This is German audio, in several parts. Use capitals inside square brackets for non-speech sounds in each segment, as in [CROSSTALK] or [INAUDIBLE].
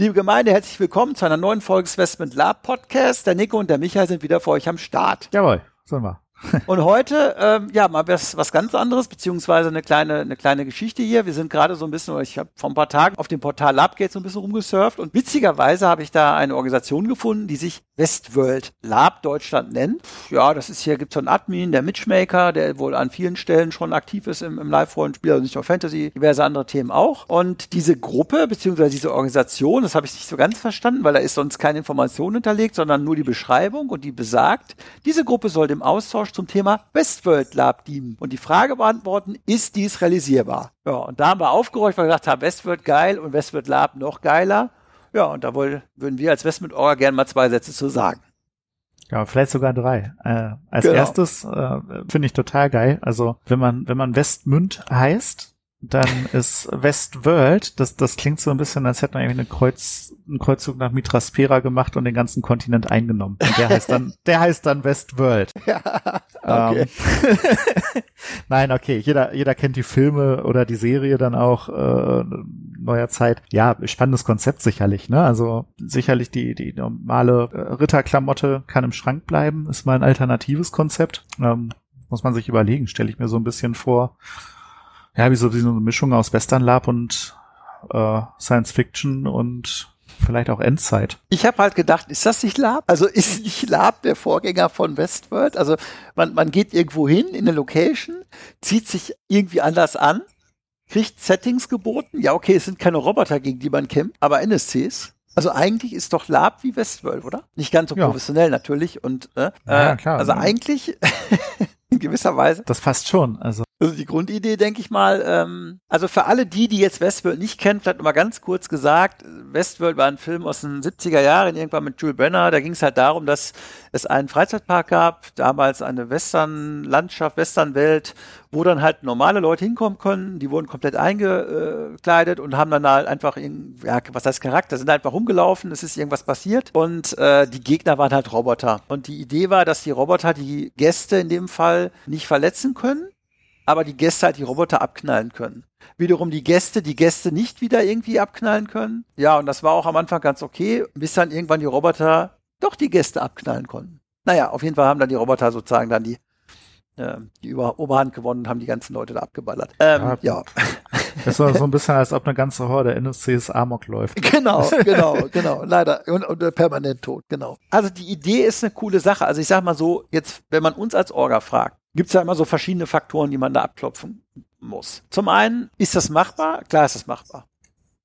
Liebe Gemeinde, herzlich willkommen zu einer neuen Folge des Westment Lab Podcast. Der Nico und der Michael sind wieder für euch am Start. Jawohl, sollen wir. [LAUGHS] Und heute, ähm, ja, mal was, was ganz anderes, beziehungsweise eine kleine, eine kleine Geschichte hier. Wir sind gerade so ein bisschen, ich habe vor ein paar Tagen auf dem Portal Labgate so ein bisschen rumgesurft und witzigerweise habe ich da eine Organisation gefunden, die sich Westworld Lab Deutschland nennt. Ja, das ist hier, gibt so einen Admin, der Mitchmaker, der wohl an vielen Stellen schon aktiv ist im, im Live-Rollenspiel, also nicht nur Fantasy, diverse andere Themen auch. Und diese Gruppe, beziehungsweise diese Organisation, das habe ich nicht so ganz verstanden, weil da ist sonst keine Information hinterlegt, sondern nur die Beschreibung und die besagt, diese Gruppe soll dem Austausch zum Thema Westworld Lab dienen und die Frage beantworten, ist dies realisierbar? Ja, und da haben wir aufgeräumt, weil wir gesagt haben, Westworld geil und Westworld Lab noch geiler. Ja, und da wollen, würden wir als Westworld Orga gerne mal zwei Sätze zu sagen. Ja, vielleicht sogar drei. Äh, als genau. erstes äh, finde ich total geil. Also wenn man wenn man Westmünd heißt, dann [LAUGHS] ist Westworld, das, das klingt so ein bisschen, als hätte man irgendwie eine Kreuz, einen Kreuzzug nach Mitraspera gemacht und den ganzen Kontinent eingenommen. Und der heißt dann, [LAUGHS] der heißt dann Westworld. Ja, okay. Ähm, [LAUGHS] Nein, okay, jeder, jeder kennt die Filme oder die Serie dann auch äh, neuer Zeit. Ja, spannendes Konzept sicherlich, ne? Also sicherlich die, die normale äh, Ritterklamotte kann im Schrank bleiben, ist mal ein alternatives Konzept. Ähm, muss man sich überlegen, stelle ich mir so ein bisschen vor ja, wie so, wie so eine Mischung aus Western Lab und äh, Science Fiction und vielleicht auch Endzeit. Ich habe halt gedacht, ist das nicht Lab? Also ist [LAUGHS] nicht Lab der Vorgänger von Westworld? Also man, man geht irgendwo hin in eine Location, zieht sich irgendwie anders an, kriegt Settings geboten. Ja, okay, es sind keine Roboter, gegen die man kämpft, aber NSCs. Also eigentlich ist doch Lab wie Westworld, oder? Nicht ganz so ja. professionell natürlich und äh, ja, klar. also eigentlich [LAUGHS] [LAUGHS] in gewisser Weise. Das passt schon. Also also die Grundidee, denke ich mal. Ähm, also für alle die, die jetzt Westworld nicht kennen, vielleicht mal ganz kurz gesagt, Westworld war ein Film aus den 70er Jahren, irgendwann mit Jules Brenner. Da ging es halt darum, dass es einen Freizeitpark gab, damals eine Western-Landschaft, Western-Welt, wo dann halt normale Leute hinkommen können. Die wurden komplett eingekleidet und haben dann halt einfach, in, ja, was heißt Charakter, sind einfach rumgelaufen, es ist irgendwas passiert und äh, die Gegner waren halt Roboter. Und die Idee war, dass die Roboter die Gäste in dem Fall nicht verletzen können aber die Gäste halt die Roboter abknallen können. Wiederum die Gäste, die Gäste nicht wieder irgendwie abknallen können. Ja, und das war auch am Anfang ganz okay, bis dann irgendwann die Roboter doch die Gäste abknallen konnten. Naja, auf jeden Fall haben dann die Roboter sozusagen dann die, die Über Oberhand gewonnen und haben die ganzen Leute da abgeballert. Ähm, ja. [LAUGHS] Das war so ein bisschen, als ob eine ganze Horde NSCs Amok läuft. [LAUGHS] Genau, genau, genau. Leider. Und, und permanent tot, genau. Also die Idee ist eine coole Sache. Also ich sag mal so, jetzt, wenn man uns als Orga fragt, gibt es ja immer so verschiedene Faktoren, die man da abklopfen muss. Zum einen, ist das machbar? Klar ist das machbar.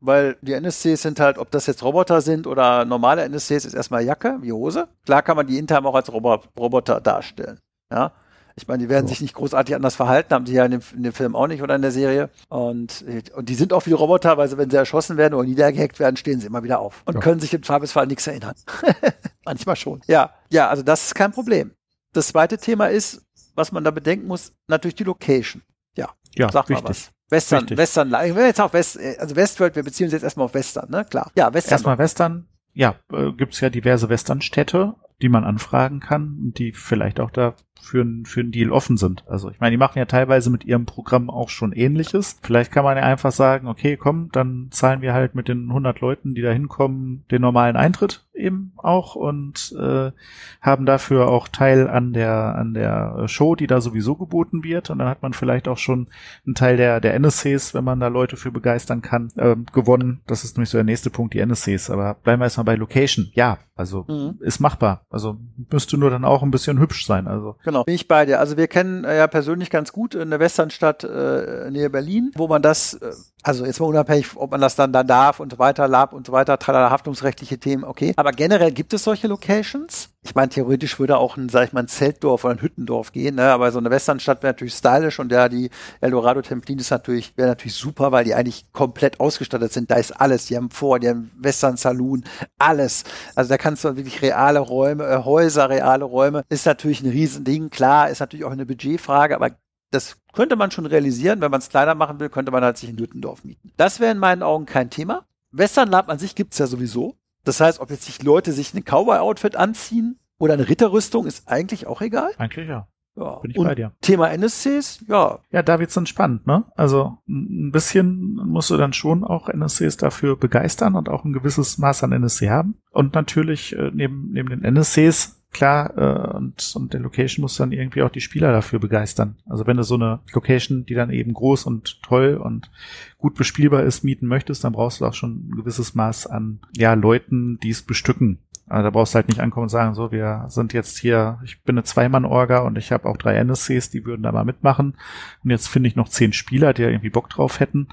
Weil die NSCs sind halt, ob das jetzt Roboter sind oder normale NSCs, ist erstmal Jacke wie Hose. Klar kann man die intern auch als Robo Roboter darstellen. Ja. Ich meine, die werden so. sich nicht großartig anders verhalten, haben sie ja in dem, in dem, Film auch nicht oder in der Serie. Und, und die sind auch wie Roboter, weil sie, wenn sie erschossen werden oder niedergehackt werden, stehen sie immer wieder auf und ja. können sich im Zweifelsfall nichts erinnern. [LAUGHS] Manchmal schon. Ja, ja, also das ist kein Problem. Das zweite Thema ist, was man da bedenken muss, natürlich die Location. Ja, ja sag mal was. Western, wichtig. Western, jetzt auch West, also Westworld, wir beziehen uns jetzt erstmal auf Western, ne? Klar. Ja, Western. Erstmal Western, ja, äh, gibt's ja diverse Westernstädte, die man anfragen kann und die vielleicht auch da für, für einen Deal offen sind. Also ich meine, die machen ja teilweise mit ihrem Programm auch schon ähnliches. Vielleicht kann man ja einfach sagen, okay, komm, dann zahlen wir halt mit den 100 Leuten, die da hinkommen, den normalen Eintritt eben auch und äh, haben dafür auch Teil an der an der Show, die da sowieso geboten wird. Und dann hat man vielleicht auch schon einen Teil der der NSCs, wenn man da Leute für begeistern kann, äh, gewonnen. Das ist nämlich so der nächste Punkt, die NSCs. Aber bleiben wir erstmal bei Location. Ja, also mhm. ist machbar. Also müsste nur dann auch ein bisschen hübsch sein. Also genau, bin ich bei dir. Also wir kennen äh, ja persönlich ganz gut eine Westernstadt äh, nähe Berlin, wo man das äh, Also jetzt mal unabhängig, ob man das dann da darf und so weiter, Lab und so weiter, tralala, haftungsrechtliche Themen, okay. Aber generell gibt es solche Locations. Ich meine, theoretisch würde auch ein, sag ich mal, ein Zeltdorf oder ein Hüttendorf gehen, ne? aber so eine Westernstadt wäre natürlich stylisch und ja, die Eldorado Templin ist natürlich, wäre natürlich super, weil die eigentlich komplett ausgestattet sind. Da ist alles. Die haben vor, die haben Western Saloon, alles. Also da kannst du wirklich reale Räume, äh, Häuser, reale Räume. Ist natürlich ein Riesending. Klar, ist natürlich auch eine Budgetfrage, aber das könnte man schon realisieren. Wenn man es kleiner machen will, könnte man halt sich in Nüttendorf mieten. Das wäre in meinen Augen kein Thema. Western Lab an sich gibt's ja sowieso. Das heißt, ob jetzt sich Leute sich ein Cowboy-Outfit anziehen oder eine Ritterrüstung, ist eigentlich auch egal. Eigentlich ja. Ja. Bin ich bei dir. Thema NSCs, ja. Ja, da wird's dann spannend, ne? Also ein bisschen musst du dann schon auch NSCs dafür begeistern und auch ein gewisses Maß an NSC haben. Und natürlich äh, neben, neben den NSCs, klar, äh, und, und der Location muss dann irgendwie auch die Spieler dafür begeistern. Also wenn du so eine Location, die dann eben groß und toll und gut bespielbar ist, mieten möchtest, dann brauchst du auch schon ein gewisses Maß an ja, Leuten, die es bestücken. Also da brauchst du halt nicht ankommen und sagen, so, wir sind jetzt hier, ich bin eine Zweimann-Orga und ich habe auch drei NSCs, die würden da mal mitmachen. Und jetzt finde ich noch zehn Spieler, die ja irgendwie Bock drauf hätten.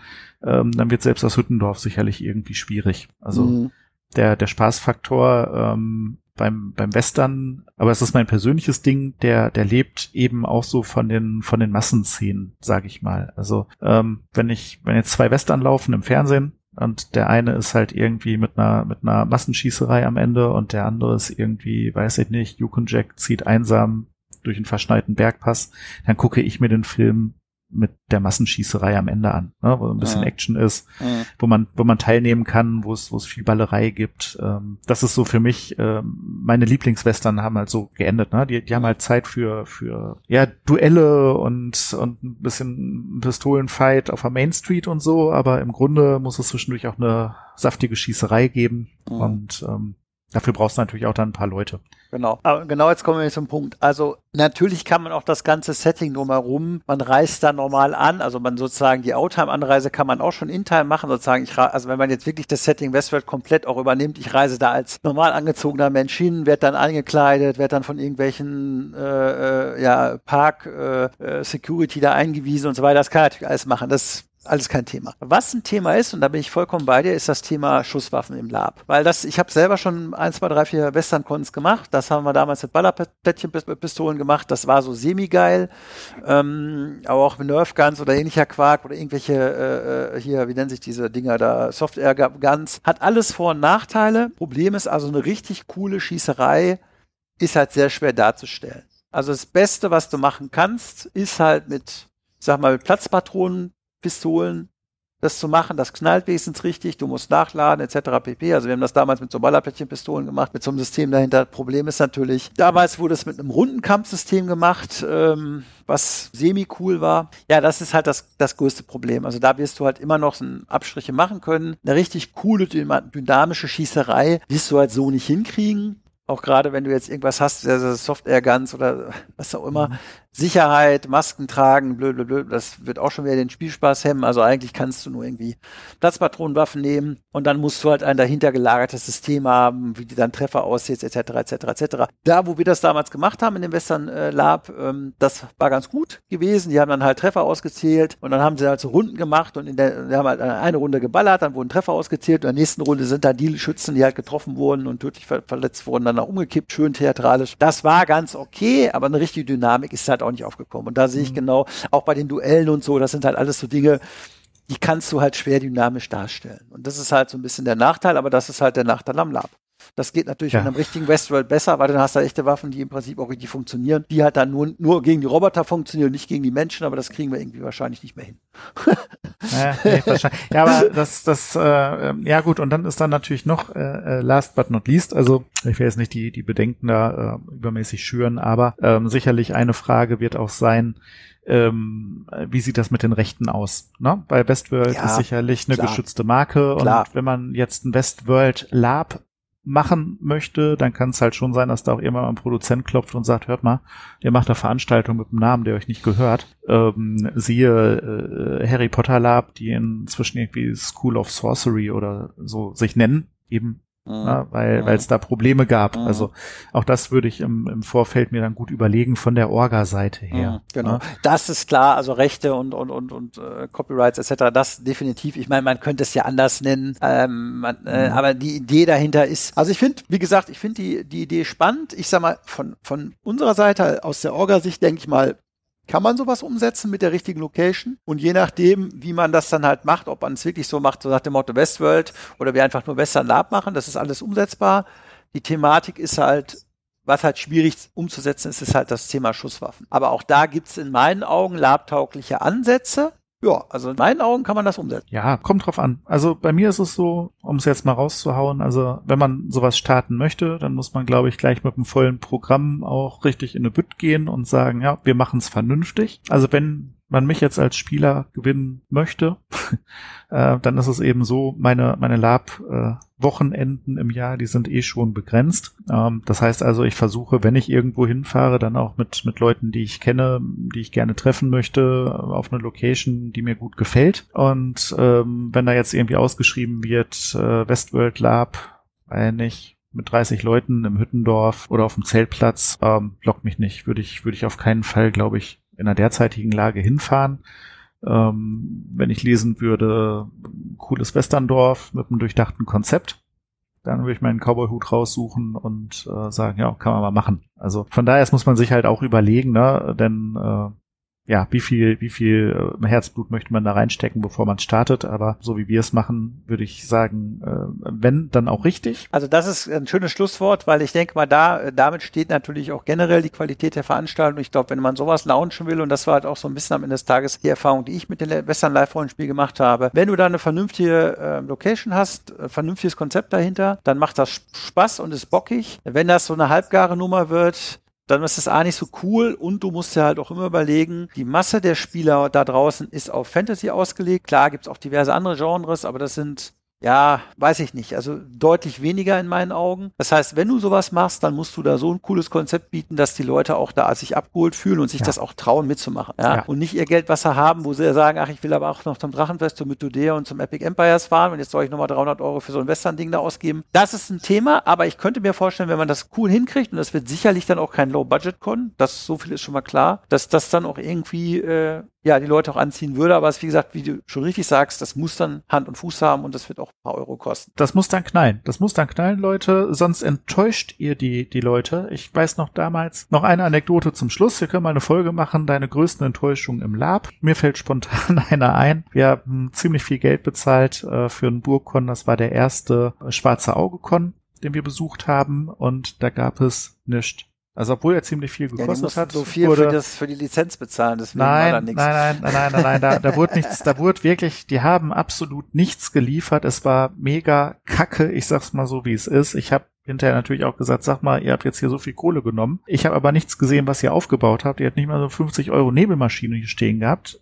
Ähm, dann wird selbst das Hüttendorf sicherlich irgendwie schwierig. Also Mhm. der, der Spaßfaktor ähm, beim, beim Western, aber es ist mein persönliches Ding, der, der lebt eben auch so von den, von den Massenszenen, sage ich mal. Also ähm, wenn ich, wenn jetzt zwei Western laufen im Fernsehen, und der eine ist halt irgendwie mit einer, mit einer Massenschießerei am Ende und der andere ist irgendwie, weiß ich nicht, Yukon Jack zieht einsam durch einen verschneiten Bergpass, dann gucke ich mir den Film mit der Massenschießerei am Ende an, ne, wo ein bisschen Ja. Action ist, Mhm. wo man, wo man teilnehmen kann, wo es, wo es viel Ballerei gibt. Ähm, das ist so für mich, ähm, meine Lieblingswestern haben halt so geendet, ne? Die, die haben halt Zeit für, für, ja, Duelle und, und ein bisschen Pistolenfight auf der Main Street und so, aber im Grunde muss es zwischendurch auch eine saftige Schießerei geben Mhm. und, ähm, Dafür brauchst du natürlich auch dann ein paar Leute. Genau. Aber genau jetzt kommen wir zum Punkt. Also natürlich kann man auch das ganze Setting drumherum, man reist da normal an, also man sozusagen die Outtime-Anreise kann man auch schon in-time machen, sozusagen, ich, also wenn man jetzt wirklich das Setting Westworld komplett auch übernimmt, ich reise da als normal angezogener Mensch hin, werde dann eingekleidet, werde dann von irgendwelchen äh, äh, ja, Park äh, äh, Security da eingewiesen und so weiter, das kann natürlich alles machen. Das alles kein Thema. Was ein Thema ist, und da bin ich vollkommen bei dir, ist das Thema Schusswaffen im Lab. Weil das, ich habe selber schon ein, zwei, drei, vier Western-Cons gemacht. Das haben wir damals mit Ballerplättchenpistolen gemacht. Das war so semi-geil. Ähm, aber auch mit Nerf Guns oder ähnlicher Quark oder irgendwelche, äh, äh, hier, wie nennen sich diese Dinger da, Software Guns. Hat alles Vor- und Nachteile. Problem ist also eine richtig coole Schießerei ist halt sehr schwer darzustellen. Also das Beste, was du machen kannst, ist halt mit, sag mal, mit Platzpatronen Pistolen das zu machen, das knallt wenigstens richtig, du musst nachladen etc. pp. Also wir haben das damals mit so Ballerplättchenpistolen gemacht, mit so einem System dahinter. Problem ist natürlich, damals wurde es mit einem runden Kampfsystem gemacht, ähm, was semi-cool war. Ja, das ist halt das, das größte Problem. Also da wirst du halt immer noch so Abstriche machen können. Eine richtig coole, dynamische Schießerei wirst du halt so nicht hinkriegen. Auch gerade wenn du jetzt irgendwas hast, also Software Guns oder was auch immer, Sicherheit, Masken tragen, blöd, blöd, blöd, das wird auch schon wieder den Spielspaß hemmen. Also eigentlich kannst du nur irgendwie Platzpatronenwaffen nehmen und dann musst du halt ein dahinter gelagertes System haben, wie die dann Treffer aussieht, etc., etc., etc. Da, wo wir das damals gemacht haben in dem Western äh, Lab, ähm, das war ganz gut gewesen. Die haben dann halt Treffer ausgezählt und dann haben sie halt so Runden gemacht und in der, haben halt eine Runde geballert, dann wurden Treffer ausgezählt und in der nächsten Runde sind dann die Schützen, die halt getroffen wurden und tödlich ver verletzt wurden, dann auch umgekippt, schön theatralisch. Das war ganz okay, aber eine richtige Dynamik ist halt auch nicht aufgekommen. Und da sehe ich Mhm. genau, auch bei den Duellen und so, das sind halt alles so Dinge, die kannst du halt schwer dynamisch darstellen. Und das ist halt so ein bisschen der Nachteil, aber das ist halt der Nachteil am Lab. Das geht natürlich Ja. in einem richtigen Westworld besser, weil dann hast du echte Waffen, die im Prinzip auch richtig funktionieren, die halt dann nur, nur gegen die Roboter funktionieren, nicht gegen die Menschen, aber das kriegen wir irgendwie wahrscheinlich nicht mehr hin. Ja, nee, ja, aber das, das, äh, ähm, ja gut, und dann ist dann natürlich noch, äh, äh, last but not least, also ich will jetzt nicht die, die Bedenken da äh, übermäßig schüren, aber ähm, sicherlich eine Frage wird auch sein, ähm, wie sieht das mit den Rechten aus? Ne? Bei Westworld Ja, ist sicherlich eine klar. geschützte Marke Klar. und wenn man jetzt ein Westworld Lab machen möchte, dann kann es halt schon sein, dass da auch irgendwann mal ein Produzent klopft und sagt, hört mal, ihr macht da Veranstaltungen mit einem Namen, der euch nicht gehört. Ähm, siehe äh, Harry Potter Lab, die inzwischen irgendwie School of Sorcery oder so sich nennen, eben mhm. na, weil mhm. es da Probleme gab. Mhm. Also auch das würde ich im, im Vorfeld mir dann gut überlegen von der Orga-Seite her. Mhm, genau, na? das ist klar. Also Rechte und und und und äh, Copyrights etc. Das definitiv. Ich meine, man könnte es ja anders nennen, ähm, man, äh, mhm. aber die Idee dahinter ist. Also ich finde, wie gesagt, ich finde die die Idee spannend. Ich sag mal von von unserer Seite aus der Orga-Sicht denke ich mal kann man sowas umsetzen mit der richtigen Location? Und je nachdem, wie man das dann halt macht, ob man es wirklich so macht, so nach dem Motto Westworld oder wir einfach nur Western Lab machen, das ist alles umsetzbar. Die Thematik ist halt, was halt schwierig umzusetzen ist, ist halt das Thema Schusswaffen. Aber auch da gibt's in meinen Augen labtaugliche Ansätze. Ja, also in meinen Augen kann man das umsetzen. Ja, kommt drauf an. Also bei mir ist es so, um es jetzt mal rauszuhauen, also wenn man sowas starten möchte, dann muss man, glaube ich, gleich mit einem vollen Programm auch richtig in eine Bütt gehen und sagen, ja, wir machen es vernünftig. Also wenn man mich jetzt als Spieler gewinnen möchte, [LAUGHS] äh, dann ist es eben so, meine, meine Lab-Wochenenden äh, im Jahr, die sind eh schon begrenzt. Ähm, das heißt also, ich versuche, wenn ich irgendwo hinfahre, dann auch mit, mit Leuten, die ich kenne, die ich gerne treffen möchte, auf eine Location, die mir gut gefällt. Und ähm, wenn da jetzt irgendwie ausgeschrieben wird, äh, Westworld Lab, weil nicht, mit 30 Leuten im Hüttendorf oder auf dem Zeltplatz, ähm, lockt mich nicht. Würde ich, würde ich auf keinen Fall, glaube ich, in der derzeitigen Lage hinfahren. Ähm, wenn ich lesen würde, cooles Westerndorf mit einem durchdachten Konzept, dann würde ich meinen Cowboy-Hut raussuchen und äh, sagen, ja, kann man mal machen. Also von daher muss man sich halt auch überlegen, ne? denn äh, ja, wie viel, wie viel äh, Herzblut möchte man da reinstecken, bevor man startet. Aber so wie wir es machen, würde ich sagen, äh, wenn, dann auch richtig. Also das ist ein schönes Schlusswort, weil ich denke mal, da, äh, damit steht natürlich auch generell die Qualität der Veranstaltung. Ich glaube, wenn man sowas launchen will, und das war halt auch so ein bisschen am Ende des Tages die Erfahrung, die ich mit dem Western Live-Rollenspiel gemacht habe, wenn du da eine vernünftige äh, Location hast, vernünftiges Konzept dahinter, dann macht das Spaß und ist bockig. Wenn das so eine halbgare Nummer wird, dann ist es A nicht so cool und du musst ja halt auch immer überlegen, die Masse der Spieler da draußen ist auf Fantasy ausgelegt. Klar gibt's auch diverse andere Genres, aber das sind ja, weiß ich nicht. Also deutlich weniger in meinen Augen. Das heißt, wenn du sowas machst, dann musst du da so ein cooles Konzept bieten, dass die Leute auch da sich abgeholt fühlen und sich ja. das auch trauen mitzumachen. Ja? ja? Und nicht ihr Geldwasser haben, wo sie sagen, ach, ich will aber auch noch zum Drachenfest, zum Mythodea und zum Epic Empires fahren und jetzt soll ich nochmal 300 Euro für so ein Western-Ding da ausgeben. Das ist ein Thema, aber ich könnte mir vorstellen, wenn man das cool hinkriegt und das wird sicherlich dann auch kein Low-Budget-Con, das so viel ist schon mal klar, dass das dann auch irgendwie äh, ja, die Leute auch anziehen würde. Aber es, wie gesagt, wie du schon richtig sagst, das muss dann Hand und Fuß haben und das wird auch ein paar Euro kosten. Das muss dann knallen. Das muss dann knallen, Leute. Sonst enttäuscht ihr die, die Leute. Ich weiß noch damals, noch eine Anekdote zum Schluss. Wir können mal eine Folge machen, deine größten Enttäuschungen im Lab. Mir fällt spontan [LAUGHS] einer ein. Wir haben ziemlich viel Geld bezahlt äh, für einen Burgkon. Das war der erste äh, schwarze Auge-Con, den wir besucht haben. Und da gab es nichts also obwohl er ziemlich viel gekostet ja, hat. So viel wurde, für, das, für die Lizenz bezahlen, deswegen nein, war da nichts. Nein, nein, nein, nein, nein, da, da wurde nichts, da wurde wirklich, die haben absolut nichts geliefert. Es war mega kacke, ich sag's mal so, wie es ist. Ich habe hinterher natürlich auch gesagt, sag mal, ihr habt jetzt hier so viel Kohle genommen. Ich habe aber nichts gesehen, was ihr aufgebaut habt. Ihr habt nicht mal so 50 Euro Nebelmaschine hier stehen gehabt.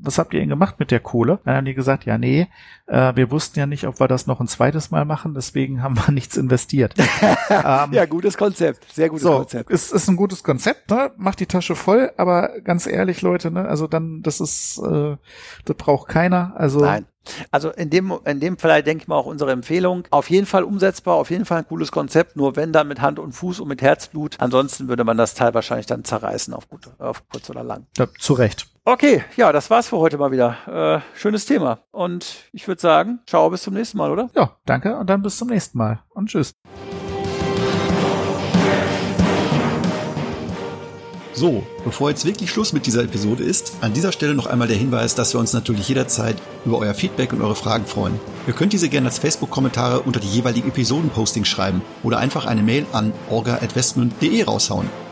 Was habt ihr denn gemacht mit der Kohle? Dann haben die gesagt, ja, nee, äh, wir wussten ja nicht, ob wir das noch ein zweites Mal machen, deswegen haben wir [LAUGHS] nichts investiert. [LAUGHS] ähm, ja, gutes Konzept, sehr gutes so, Konzept. Ist, ist ein gutes Konzept, ne? Macht die Tasche voll, aber ganz ehrlich, Leute, ne, also dann, das ist, äh, das braucht keiner. Also Nein. Also in dem, in dem Fall denke ich mal auch unsere Empfehlung. Auf jeden Fall umsetzbar, auf jeden Fall ein cooles Konzept, nur wenn dann mit Hand und Fuß und mit Herzblut. Ansonsten würde man das Teil wahrscheinlich dann zerreißen auf, gut, auf kurz oder lang. Ja, zu Recht. Okay, ja, das war's für heute mal wieder. Äh, schönes Thema. Und ich würde sagen, ciao, bis zum nächsten Mal, oder? Ja, danke und dann bis zum nächsten Mal. Und tschüss. So, bevor jetzt wirklich Schluss mit dieser Episode ist, an dieser Stelle noch einmal der Hinweis, dass wir uns natürlich jederzeit über euer Feedback und eure Fragen freuen. Ihr könnt diese gerne als Facebook-Kommentare unter die jeweiligen Episoden-Postings schreiben oder einfach eine Mail an orga.westmund.de raushauen.